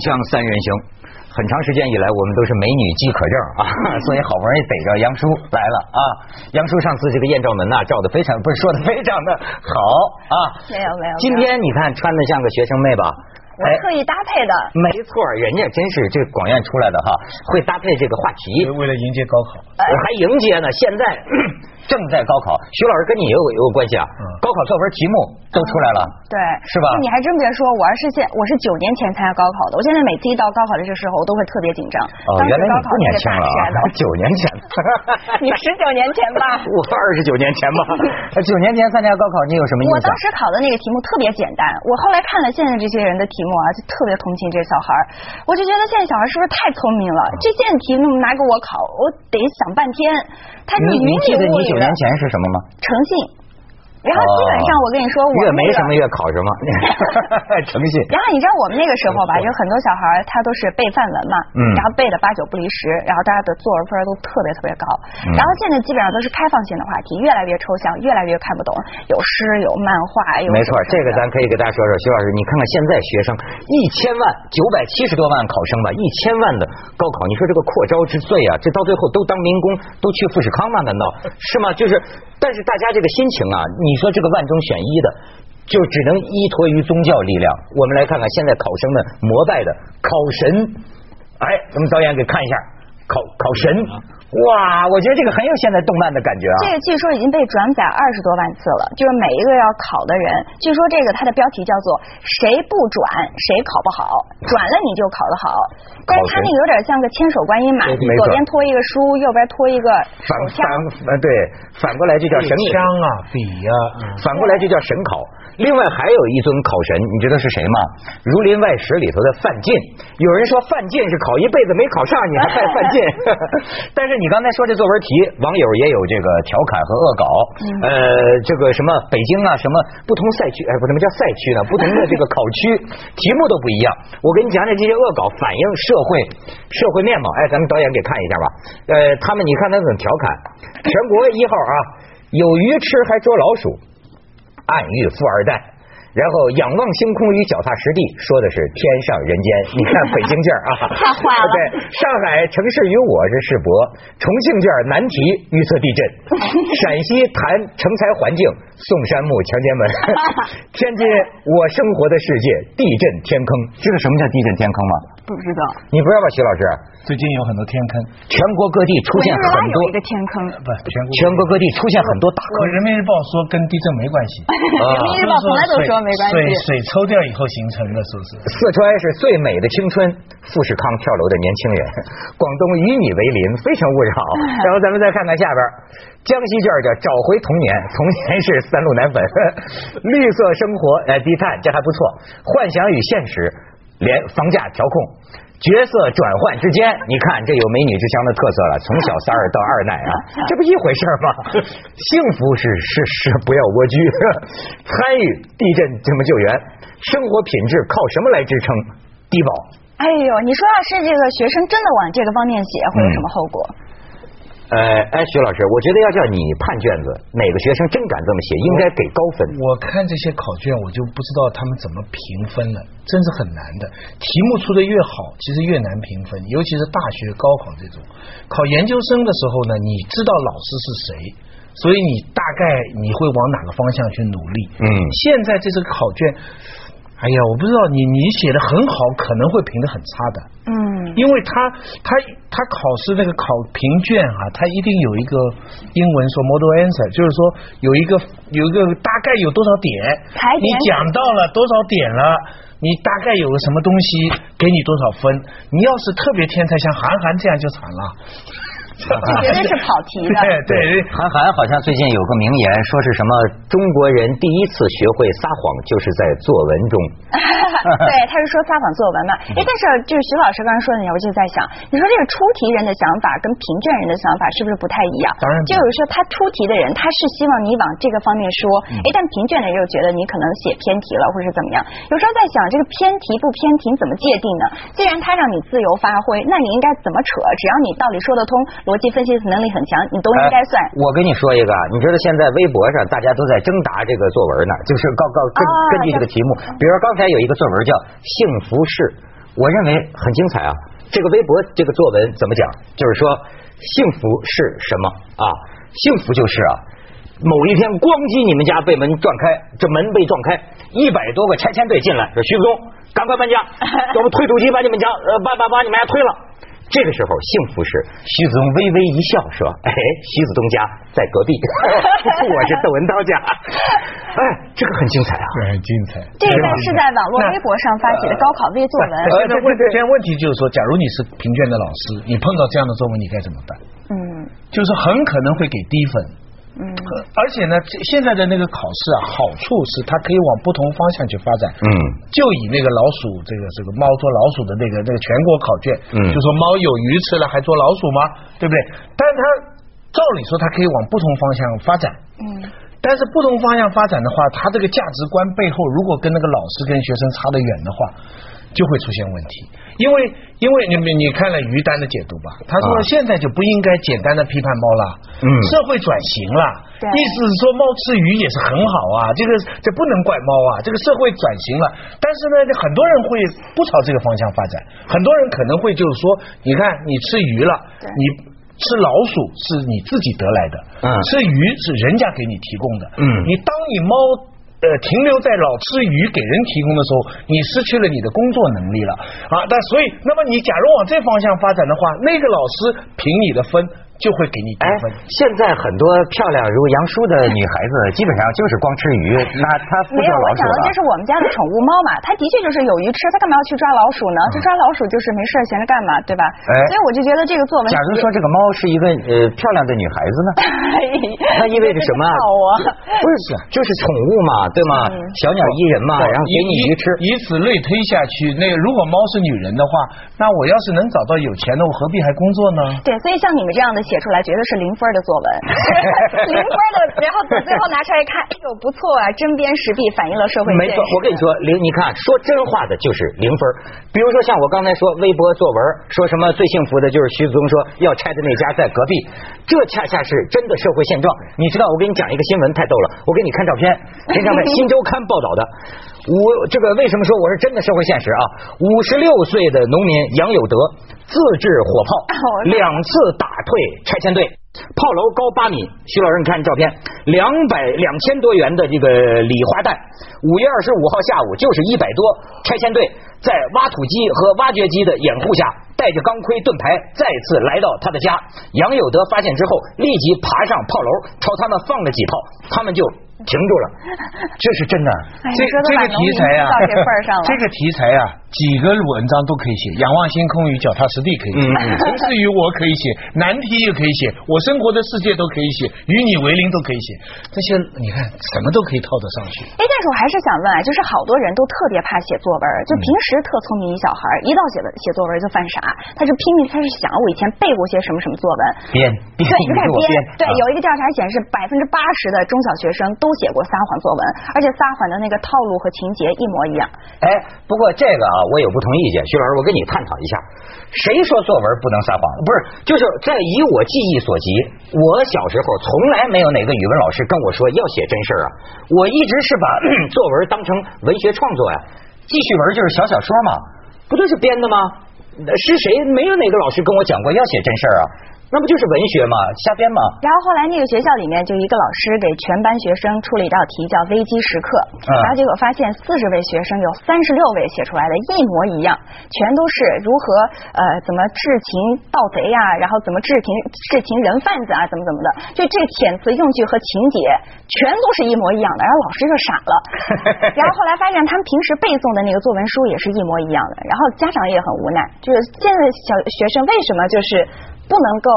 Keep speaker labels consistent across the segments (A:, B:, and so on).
A: 锵三人行，很长时间以来我们都是美女饥渴症啊，所以好不容易逮着杨叔来了啊。杨叔上次这个艳照门呐照的非常不是说的非常的好啊。
B: 没有没有。
A: 今天你看穿的像个学生妹吧？
B: 我特意搭配的。
A: 没错，人家真是这广院出来的哈，会搭配这个话题。
C: 为了迎接高考，
A: 还迎接呢。现在正在高考，徐老师跟你也有有关系啊。高考作文题目都出来了，
B: 对，
A: 是吧？
B: 你还真别说，我是现我是九年前参加高考的，我现在每次一到高考的这个时候，我都会特别紧张。
A: 哦，原来你不年轻了啊，九年前。
B: 你十九年前吧？
A: 我二十九年前吧。九年前参加高考，你有什么印象？
B: 我当时考的那个题目特别简单，我后来看了现在这些人的题目啊，就特别同情这小孩我就觉得现在小孩是不是太聪明了？这现题目拿给我考，我得想半天。他是
A: 你记得你九年前是什么吗？
B: 诚信。然后基本上我跟你说，我
A: 越没什么越考什么 诚信。
B: 然后你知道我们那个时候吧，就很多小孩他都是背范文嘛，然后背的八九不离十，然后大家的作文分都特别特别高。然后现在基本上都是开放性的话题，越来越抽象，越来越看不懂，有诗有漫画有。
A: 没错，这个咱可以给大家说说。徐老师，你看看现在学生一千万九百七十多万考生吧，一千万的高考，你说这个扩招之最啊，这到最后都当民工，都去富士康吗？难道是吗？就是，但是大家这个心情啊，你。你说这个万中选一的，就只能依托于宗教力量。我们来看看现在考生们膜拜的考神，哎，咱们导演给看一下考考神。哇，我觉得这个很有现在动漫的感觉啊！
B: 这个据说已经被转载二十多万次了，就是每一个要考的人，据说这个它的标题叫做“谁不转谁考不好，转了你就考得好”。但是它那个有点像个千手观音嘛，左边托一个书，右边托一个反反。
A: 呃，对，反过来就叫神
C: 枪啊，笔呀，
A: 反过来就叫神考。另外还有一尊考神，你知道是谁吗？《儒林外史》里头的范进。有人说范进是考一辈子没考上，你还拜范进？但是。你刚才说这作文题，网友也有这个调侃和恶搞。呃，这个什么北京啊，什么不同赛区，哎，不，什么叫赛区呢？不同的这个考区题目都不一样。我给你讲讲这些恶搞，反映社会社会面貌。哎，咱们导演给看一下吧。呃，他们你看他怎么调侃？全国一号啊，有鱼吃还捉老鼠，暗喻富二代。然后仰望星空与脚踏实地，说的是天上人间。你看北京卷啊，
B: 太坏了。
A: 对，上海城市与我是世博，重庆卷难题预测地震，陕西谈成才环境，宋山木强奸门，天津我生活的世界地震天坑。知道什么叫地震天坑吗？
B: 不知道。
A: 你不知道吧，徐老师？
C: 最近有很多天坑，
A: 全国各地出现很多
B: 一个天坑，
C: 不全国
A: 全国各地出现很多大坑。
C: 人民日报说跟地震没关系，
B: 人民日报从来都说没关系。
C: 水水抽掉以后形成的，是不是？
A: 四川 是最美的青春，富士康跳楼的年轻人，广东与你为邻，非诚勿扰。然后咱们再看看下边，江西卷叫找回童年，童年是三鹿奶粉，绿色生活哎低碳这还不错，幻想与现实连房价调控。角色转换之间，你看这有美女之乡的特色了。从小三儿到二奶啊，这不一回事吗？幸福是是是，不要蜗居。参与地震怎么救援？生活品质靠什么来支撑？低保。
B: 哎呦，你说要是这个学生真的往这个方面写，会有什么后果？
A: 呃，哎，徐老师，我觉得要叫你判卷子，哪个学生真敢这么写，应该给高分。
C: 我看这些考卷，我就不知道他们怎么评分了，真是很难的。题目出的越好，其实越难评分，尤其是大学高考这种。考研究生的时候呢，你知道老师是谁，所以你大概你会往哪个方向去努力。嗯。现在这个考卷。哎呀，我不知道你你写的很好，可能会评的很差的。嗯，因为他他他考试那个考评卷啊，他一定有一个英文说 model answer，就是说有一个有一个大概有多少点，你讲到了多少点了，你大概有个什么东西给你多少分。你要是特别天才，像韩寒这样就惨了。
B: 绝对是跑题的。
A: 对对，韩寒好像最近有个名言，说是什么中国人第一次学会撒谎就是在作文中。
B: 对，他是说撒谎作文嘛。哎，但是就是徐老师刚才说的，我就在想，你说这个出题人的想法跟评卷人的想法是不是不太一样？
C: 当然。
B: 就有时候他出题的人，他是希望你往这个方面说，哎，但评卷的人又觉得你可能写偏题了，或者是怎么样。有时候在想，这个偏题不偏题怎么界定呢？既然他让你自由发挥，那你应该怎么扯？只要你道理说得通。逻辑分析能力很强，你都应该算。
A: 我跟你说一个，你知道现在微博上大家都在征答这个作文呢，就是告告根根据这个题目，比如说刚才有一个作文叫“幸福是我认为很精彩啊。这个微博这个作文怎么讲？就是说，幸福是什么啊？幸福就是啊，某一天咣叽，你们家被门撞开，这门被撞开，一百多个拆迁队进来，说徐子东，赶快搬家，要不推土机把你们家呃把把把你们家推了。这个时候，幸福是徐子东微微一笑，说：“哎，徐子东家在隔壁，我是窦文涛家。”哎，这个很精彩啊，
C: 很精彩。
B: 这个是在网络微博上发起的高考微作文。
C: 现在问现在问题就是说，假如你是评卷的老师，你碰到这样的作文，你该怎么办？嗯，就是很可能会给低分。嗯，而且呢，现在的那个考试啊，好处是它可以往不同方向去发展。嗯，就以那个老鼠，这个这个猫捉老鼠的那个那个全国考卷，嗯，就说猫有鱼吃了还捉老鼠吗？对不对？但是它照理说它可以往不同方向发展。嗯，但是不同方向发展的话，它这个价值观背后如果跟那个老师跟学生差得远的话，就会出现问题。因为因为你你看了于丹的解读吧，他说现在就不应该简单的批判猫了，嗯，社会转型了，意思是说猫吃鱼也是很好啊，这个这不能怪猫啊，这个社会转型了，但是呢，很多人会不朝这个方向发展，很多人可能会就是说，你看你吃鱼了，你吃老鼠是你自己得来的，嗯，吃鱼是人家给你提供的，嗯，你当你猫。呃，停留在老吃鱼给人提供的时候，你失去了你的工作能力了啊！但所以，那么你假如往这方向发展的话，那个老师评你的分。就会给你低分。
A: 现在很多漂亮如杨叔的女孩子，基本上就是光吃鱼，那她不抓老鼠
B: 没有，我想这是我们家的宠物猫嘛，它的确就是有鱼吃，它干嘛要去抓老鼠呢？这抓老鼠就是没事闲着干嘛，对吧？哎所以我就觉得这个作文。
A: 假如说这个猫是一个呃漂亮的女孩子呢？那意味着什么啊？不是，就是宠物嘛，对吗？小鸟依人嘛，然后给你鱼吃。
C: 以此类推下去，那如果猫是女人的话，那我要是能找到有钱的，我何必还工作呢？
B: 对，所以像你们这样的。写出来绝对是零分的作文，零分的，然后等最后拿出来一看，哎呦不错啊，针砭时弊，反映了社会
A: 没错，我跟你说，零，你看说真话的就是零分。比如说像我刚才说微博作文，说什么最幸福的就是徐子东说要拆的那家在隔壁，这恰恰是真的社会现状。你知道我给你讲一个新闻太逗了，我给你看照片，这上面新周刊报道的。五这个为什么说我是真的社会现实啊？五十六岁的农民杨有德自制火炮，两次打退拆迁队，炮楼高八米。徐老师，你看照片，两百两千多元的这个礼花弹。五月二十五号下午，就是一百多拆迁队在挖土机和挖掘机的掩护下，带着钢盔盾牌再次来到他的家。杨有德发现之后，立即爬上炮楼，朝他们放了几炮，他们就。停住了，这是真的。
B: 这
C: 这个题材啊，这个题材啊，几个文章都可以写。仰望星空与脚踏实地可以写，城市与我可以写，难题也可以写，我生活的世界都可以写，与你为邻都可以写。这些你看，什么都可以套得上去。
B: 哎，但是我还是想问啊，就是好多人都特别怕写作文，就平时特聪明一小孩，一到写的写作文就犯傻，他就拼命开始想，我以前背过些什么什么作文，
A: 编编，
B: 对，就开始编。对，有一个调查显示，百分之八十的中小学生都。写过撒谎作文，而且撒谎的那个套路和情节一模一样。
A: 哎，不过这个啊，我有不同意见。徐老师，我跟你探讨一下，谁说作文不能撒谎？不是，就是在以我记忆所及，我小时候从来没有哪个语文老师跟我说要写真事儿啊。我一直是把 作文当成文学创作呀，记叙文就是小小说嘛，不就是编的吗？是谁？没有哪个老师跟我讲过要写真事儿啊。那不就是文学吗？瞎编吗？
B: 然后后来那个学校里面就一个老师给全班学生出了一道题，叫危机时刻。然后结果发现四十位学生有三十六位写出来的一模一样，全都是如何呃怎么治情盗贼呀，然后怎么治情治情人贩子啊，怎么怎么的，就这遣词用句和情节全都是一模一样的。然后老师就傻了。然后后来发现他们平时背诵的那个作文书也是一模一样的。然后家长也很无奈，就是现在小学生为什么就是。不能够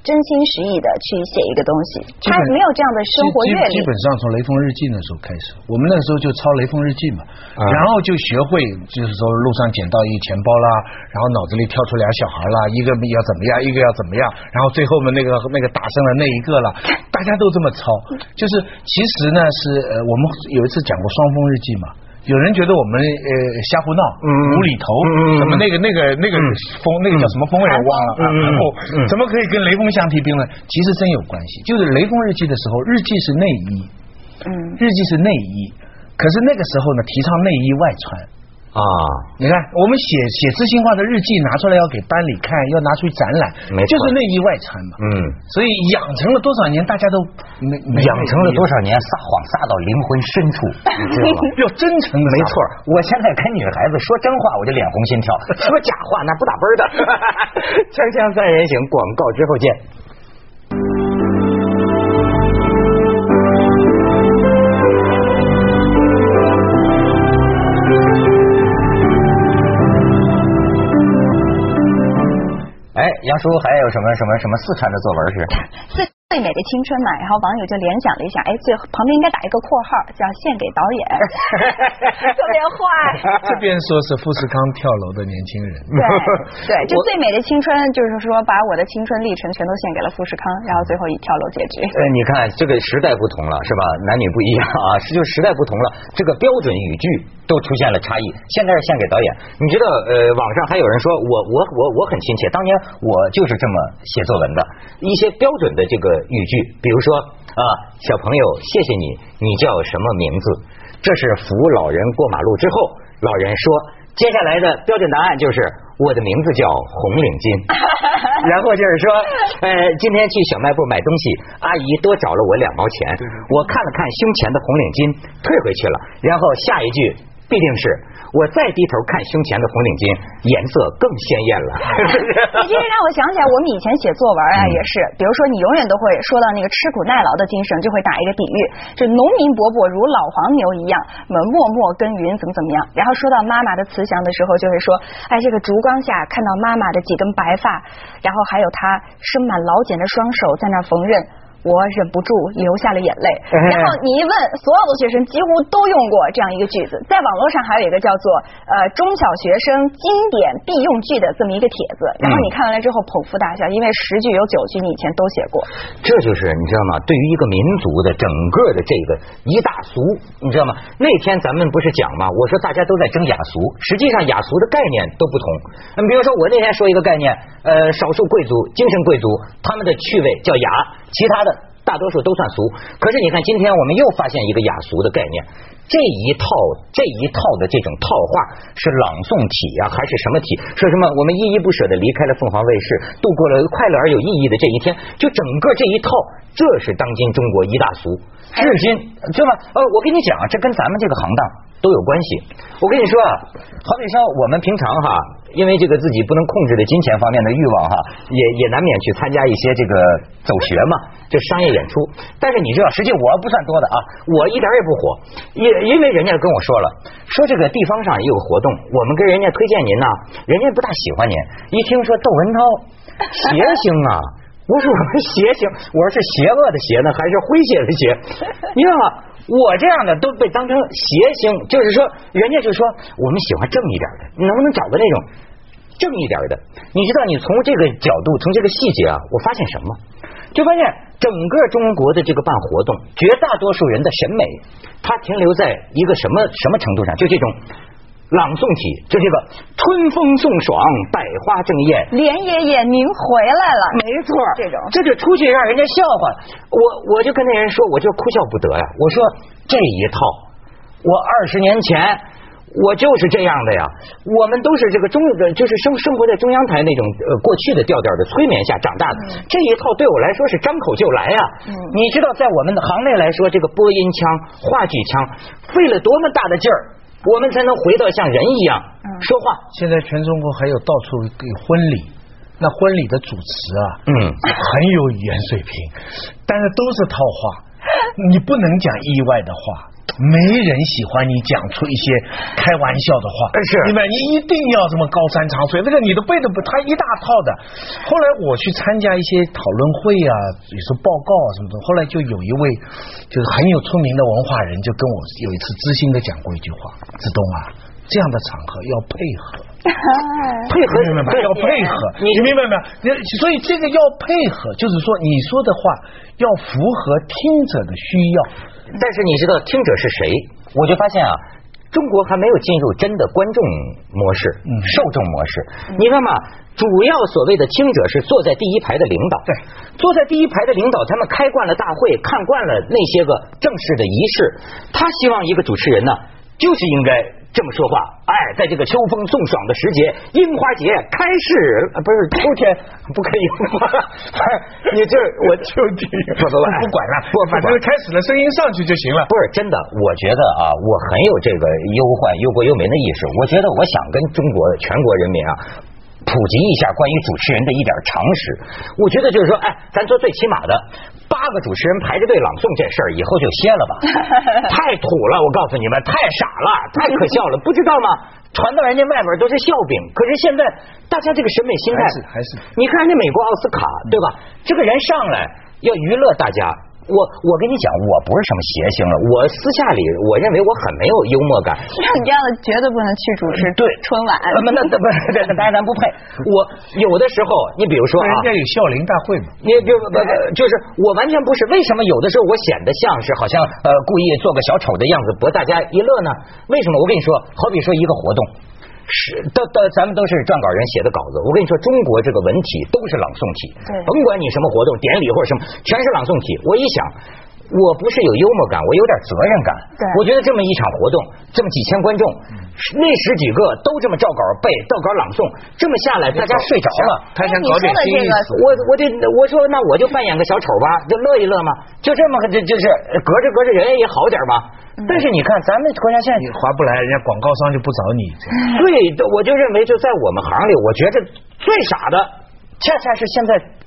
B: 真心实意的去写一个东西，他没有这样的生活阅历。
C: 基本上从《雷锋日记》那时候开始，我们那时候就抄《雷锋日记》嘛，然后就学会，就是说路上捡到一钱包啦，然后脑子里跳出俩小孩啦，一个要怎么样，一个要怎么样，然后最后面那个那个打胜了那一个了，大家都这么抄。就是其实呢，是呃，我们有一次讲过《双峰日记》嘛。有人觉得我们呃瞎胡闹，无厘头，什么那个那个那个风那个叫什么风味我忘了，然后怎么可以跟雷锋相提并论？其实真有关系，就是雷锋日记的时候，日记是内衣，嗯，日记是内衣，可是那个时候呢，提倡内衣外穿，
A: 啊，
C: 你看，我们写写知心话的日记拿出来要给班里看，要拿出去展览，
A: 没错
C: 就是内意外穿嘛。
A: 嗯，
C: 所以养成了多少年，大家都没没
A: 养成了多少年撒谎撒到灵魂深处，你知道吗？
C: 要真诚的，
A: 没错，我现在跟女孩子说真话，我就脸红心跳；说假话那不打啵的。锵锵三人行，广告之后见。杨叔还有什么什么什么四川的作文是？
B: 最美的青春嘛，然后网友就联想了一下，哎，最旁边应该打一个括号，叫献给导演，特别坏。
C: 这边说是富士康跳楼的年轻人，
B: 对 对，就最美的青春，就是说把我的青春历程全都献给了富士康，然后最后以跳楼结局。
A: 呃，你看这个时代不同了，是吧？男女不一样啊，是就时代不同了，这个标准语句都出现了差异。现在是献给导演，你知道，呃，网上还有人说我我我我很亲切，当年我就是这么写作文的，一些标准的这个语句，比如说啊，小朋友，谢谢你，你叫什么名字？这是扶老人过马路之后，老人说，接下来的标准答案就是我的名字叫红领巾。然后就是说，呃，今天去小卖部买东西，阿姨多找了我两毛钱，我看了看胸前的红领巾，退回去了。然后下一句必定是我再低头看胸前的红领巾，颜色更鲜艳了。
B: 你这让我想起来，我们以前写作文啊，也是，比如说你永远都会说到那个吃苦耐劳的精神，就会打一个比喻，就农民伯伯如老黄牛一样，我们默默耕耘，怎么怎么样。然后说到妈妈的慈祥的时候，就会说，哎，这个烛光下看到妈妈的几根白发，然后还有她生满老茧的双手在那缝纫。我忍不住流下了眼泪，然后你一问，所有的学生几乎都用过这样一个句子。在网络上还有一个叫做“呃中小学生经典必用句”的这么一个帖子，然后你看完了之后捧腹大笑，因为十句有九句你以前都写过。
A: 这就是你知道吗？对于一个民族的整个的这个一大俗，你知道吗？那天咱们不是讲吗？我说大家都在争雅俗，实际上雅俗的概念都不同。那么比如说我那天说一个概念，呃，少数贵族、精神贵族，他们的趣味叫雅，其他的大多数都算俗。可是你看，今天我们又发现一个雅俗的概念，这一套这一套的这种套话是朗诵体啊、还是什么体？说什么我们依依不舍的离开了凤凰卫视，度过了快乐而有意义的这一天，就整个这一套，这是当今中国一大俗。至今，知道吗？呃，我跟你讲，这跟咱们这个行当都有关系。我跟你说啊，好比说我们平常哈，因为这个自己不能控制的金钱方面的欲望哈，也也难免去参加一些这个走学嘛，这商业演出。但是你知道，实际我不算多的啊，我一点也不火，因因为人家跟我说了，说这个地方上也有活动，我们跟人家推荐您呐，人家不大喜欢您。一听说窦文涛邪星啊。不是我们邪行，我说是邪恶的邪呢，还是诙谐的谐？你知道吗？我这样的都被当成邪星，就是说，人家就说我们喜欢正一点的，你能不能找个那种正一点的？你知道，你从这个角度，从这个细节啊，我发现什么？就发现整个中国的这个办活动，绝大多数人的审美，它停留在一个什么什么程度上？就这种。朗诵体，就这个春风送爽，百花争艳，
B: 连爷爷您回来了，
A: 没错，
B: 这种
A: 这就出去让人家笑话。我我就跟那人说，我就哭笑不得呀。我说这一套，我二十年前我就是这样的呀。我们都是这个中，就是生生活在中央台那种呃过去的调调的催眠下长大的。这一套对我来说是张口就来呀。你知道，在我们的行内来说，这个播音腔、话剧腔费了多么大的劲儿。我们才能回到像人一样说话。
C: 现在全中国还有到处给婚礼，那婚礼的主持啊，
A: 嗯
C: 很有语言水平，但是都是套话，你不能讲意外的话。没人喜欢你讲出一些开玩笑的话，
A: 是
C: 明白？你一定要这么高山长水，那个你都背的不，他一大套的。后来我去参加一些讨论会啊，有时候报告啊什么的，后来就有一位就是很有出名的文化人，就跟我有一次知心的讲过一句话：子东啊，这样的场合要配合。
A: 配合
C: 明白吗？要配合，你明白没有？你所以这个要配合，就是说你说的话要符合听者的需要。
A: 但是你知道听者是谁？我就发现啊，中国还没有进入真的观众模式、嗯受众模式。你看嘛，主要所谓的听者是坐在第一排的领导，
C: 对，
A: 坐在第一排的领导，他们开惯了大会，看惯了那些个正式的仪式，他希望一个主持人呢。就是应该这么说话。哎，在这个秋风送爽的时节，樱花节开始，不是秋天 不可以樱花，你这我
C: 秋天
A: 不不
C: 不管了，
A: 不
C: 反正开始了，声音上去就行了。
A: 不是真的，我觉得啊，我很有这个忧患忧国忧民的意识。我觉得我想跟中国全国人民啊。普及一下关于主持人的一点常识，我觉得就是说，哎，咱做最起码的，八个主持人排着队朗诵这事儿，以后就歇了吧，太土了，我告诉你们，太傻了，太可笑了，不知道吗？传到人家外边都是笑柄，可是现在大家这个审美心态
C: 还是还是，
A: 你看人家美国奥斯卡对吧？这个人上来要娱乐大家。我我跟你讲，我不是什么谐星了。我私下里，我认为我很没有幽默感。
B: 像你这样的绝对不能去主持
A: 对
B: 春晚。
A: 那那那不，那当然咱不配。我有的时候，你比如说啊，
C: 人家有笑林大会嘛。
A: 你不不不，就是我完全不是。为什么有的时候我显得像是好像呃故意做个小丑的样子博大家一乐呢？为什么？我跟你说，好比说一个活动。是，都都，咱们都是撰稿人写的稿子。我跟你说，中国这个文体都是朗诵体，甭管你什么活动、典礼或者什么，全是朗诵体。我一想。我不是有幽默感，我有点责任感。
B: 对，
A: 我觉得这么一场活动，这么几千观众，那十几个都这么照稿背、照稿朗诵，这么下来大家睡着了。
C: 他想搞点新意思。
A: 我我得我说那我就扮演个小丑吧，就乐一乐嘛，就这么个就就是隔着隔着人也好点吧。但是你看咱们国家现在
C: 划不来，人家广告商就不找你。
A: 对，我就认为就在我们行里，我觉得最傻的，恰恰是现在。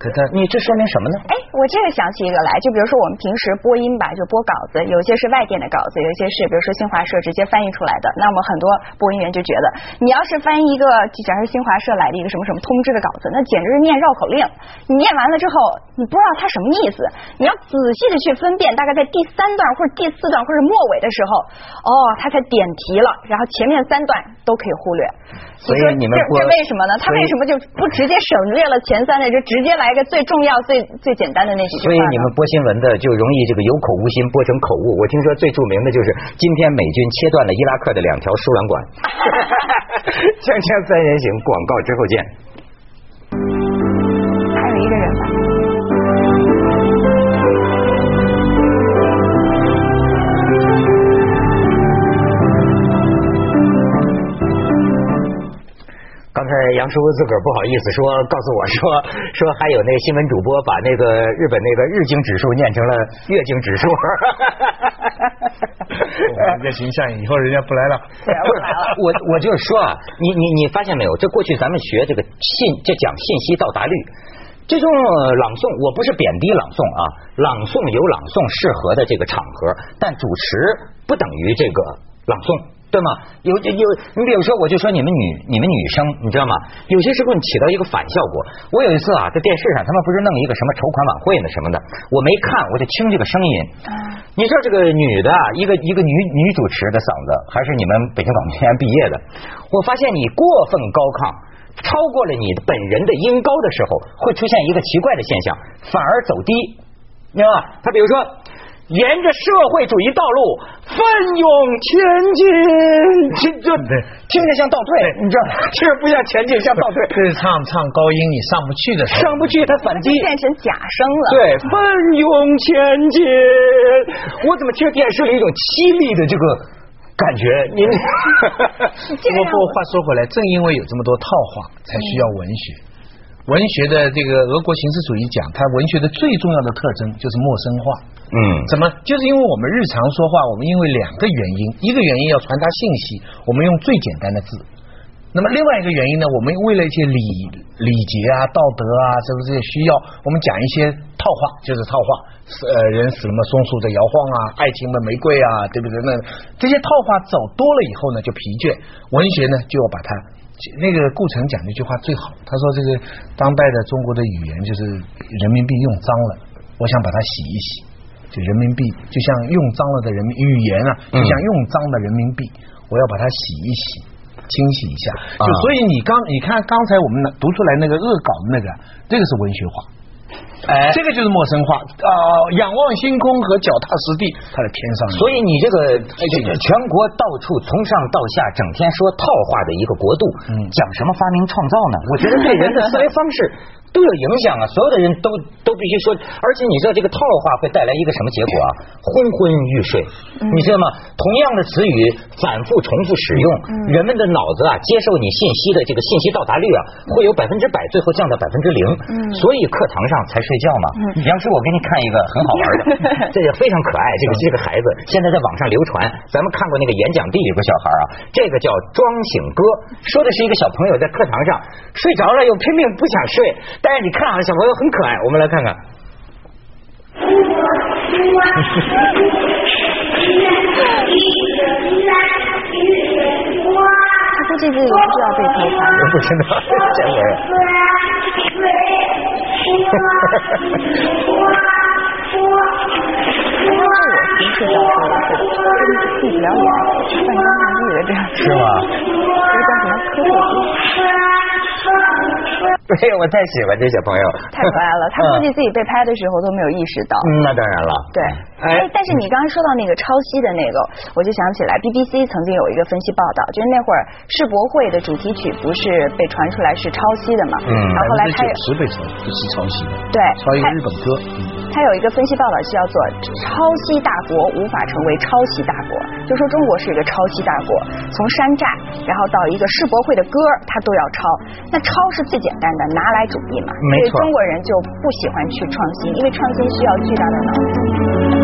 A: 可他，你这说明什么呢？
B: 哎，我这个想起一个来，就比如说我们平时播音吧，就播稿子，有些是外电的稿子，有些是比如说新华社直接翻译出来的。那么很多播音员就觉得，你要是翻译一个，假如新华社来的一个什么什么通知的稿子，那简直是念绕口令。你念完了之后，你不知道它什么意思，你要仔细的去分辨，大概在第三段或者第四段或者末尾的时候，哦，他才点题了，然后前面三段都可以忽略。
A: 所以你们这
B: 这为什么呢？他为什么就不直接省略了前三段，就直接来个最重要、最最简单的那几句
A: 所以你们播新闻的就容易这个有口无心，播成口误。我听说最著名的就是今天美军切断了伊拉克的两条输卵管。锵锵三人行，广告之后见。杨叔自个儿不好意思说，告诉我说说还有那个新闻主播把那个日本那个日经指数念成了月经指数。
C: 人 家形象以后人家不来了，
B: 不来了。
A: 我我就是说啊，你你你发现没有？这过去咱们学这个信，这讲信息到达率，这种朗诵，我不是贬低朗诵啊，朗诵有朗诵适合的这个场合，但主持不等于这个朗诵。对吗？有有，你比如说，我就说你们女你们女生，你知道吗？有些时候你起到一个反效果。我有一次啊，在电视上，他们不是弄一个什么筹款晚会呢什么的，我没看，我就听这个声音。你知道这个女的，一个一个女女主持的嗓子，还是你们北京广播学院毕业的？我发现你过分高亢，超过了你本人的音高的时候，会出现一个奇怪的现象，反而走低，明白吧？他比如说。沿着社会主义道路奋勇前进，听着听着像倒退，你知道？其实不像前进，像倒退。
C: 这是唱唱高音，你上不去的时候，
A: 上不去，它反击
B: 变成假声了。
A: 对，奋勇前进。我怎么听着电视里一种凄厉的这个感觉？您
C: 不过话说回来，正因为有这么多套话，才需要文学。文学的这个俄国形式主义讲，它文学的最重要的特征就是陌生化。
A: 嗯，
C: 怎么？就是因为我们日常说话，我们因为两个原因，一个原因要传达信息，我们用最简单的字；那么另外一个原因呢，我们为了一些礼礼节啊、道德啊，这个这些需要，我们讲一些套话，就是套话。呃，人死了嘛，松树在摇晃啊，爱情的玫瑰啊，对不对？那这些套话走多了以后呢，就疲倦。文学呢，就要把它。那个顾城讲那句话最好，他说这个当代的中国的语言就是人民币用脏了，我想把它洗一洗，就人民币就像用脏了的人民语言啊，就像用脏的人民币，我要把它洗一洗，清洗一下。就所以你刚你看刚才我们读出来那个恶搞的那个，这个是文学化。
A: 哎，
C: 这个就是陌生化啊！仰望星空和脚踏实地，它在天上。
A: 所以你这个全国到处从上到下整天说套话的一个国度，讲什么发明创造呢？我觉得对人的思维方式都有影响啊！所有的人都都必须说，而且你知道这个套话会带来一个什么结果啊？昏昏欲睡，你知道吗？同样的词语反复重复使用，人们的脑子啊接受你信息的这个信息到达率啊会有百分之百，最后降到百分之零。所以课堂上才睡觉嘛。杨叔，我给你看一个很好玩的，这个非常可爱。这个这个孩子现在在网上流传，咱们看过那个演讲地有个小孩啊，这个叫装醒哥，说的是一个小朋友在课堂上睡着了又拼命不想睡。但是你看啊，小朋友很可爱，我们来看看。
B: 他估计自己不知道被偷拍。
A: 我不知道，这
B: 因为这我平时小时候是闭不了眼，半张半闭的这样。
A: 是吗？
B: 这叫什么科普
A: 对，我太喜欢这小朋友，
B: 太可爱了。他估计自己被拍的时候都没有意识到。
A: 嗯，那当然了。
B: 对，哎，但是你刚刚说到那个抄袭的那个，我就想起来，BBC 曾经有一个分析报道，就是那会儿世博会的主题曲不是被传出来是抄袭的嘛？
C: 嗯。
B: 然后后来他
C: 有十被抄，不是抄袭的。
B: 对。
C: 抄一个日本歌。
B: 他有一个分析报道是叫做“抄袭大国无法成为抄袭大国”，就说中国是一个抄袭大国，从山寨然后到一个世博会的歌，他都要抄。那抄是最简单的。拿来主义嘛，所以中国人就不喜欢去创新，因为创新需要巨大的脑子。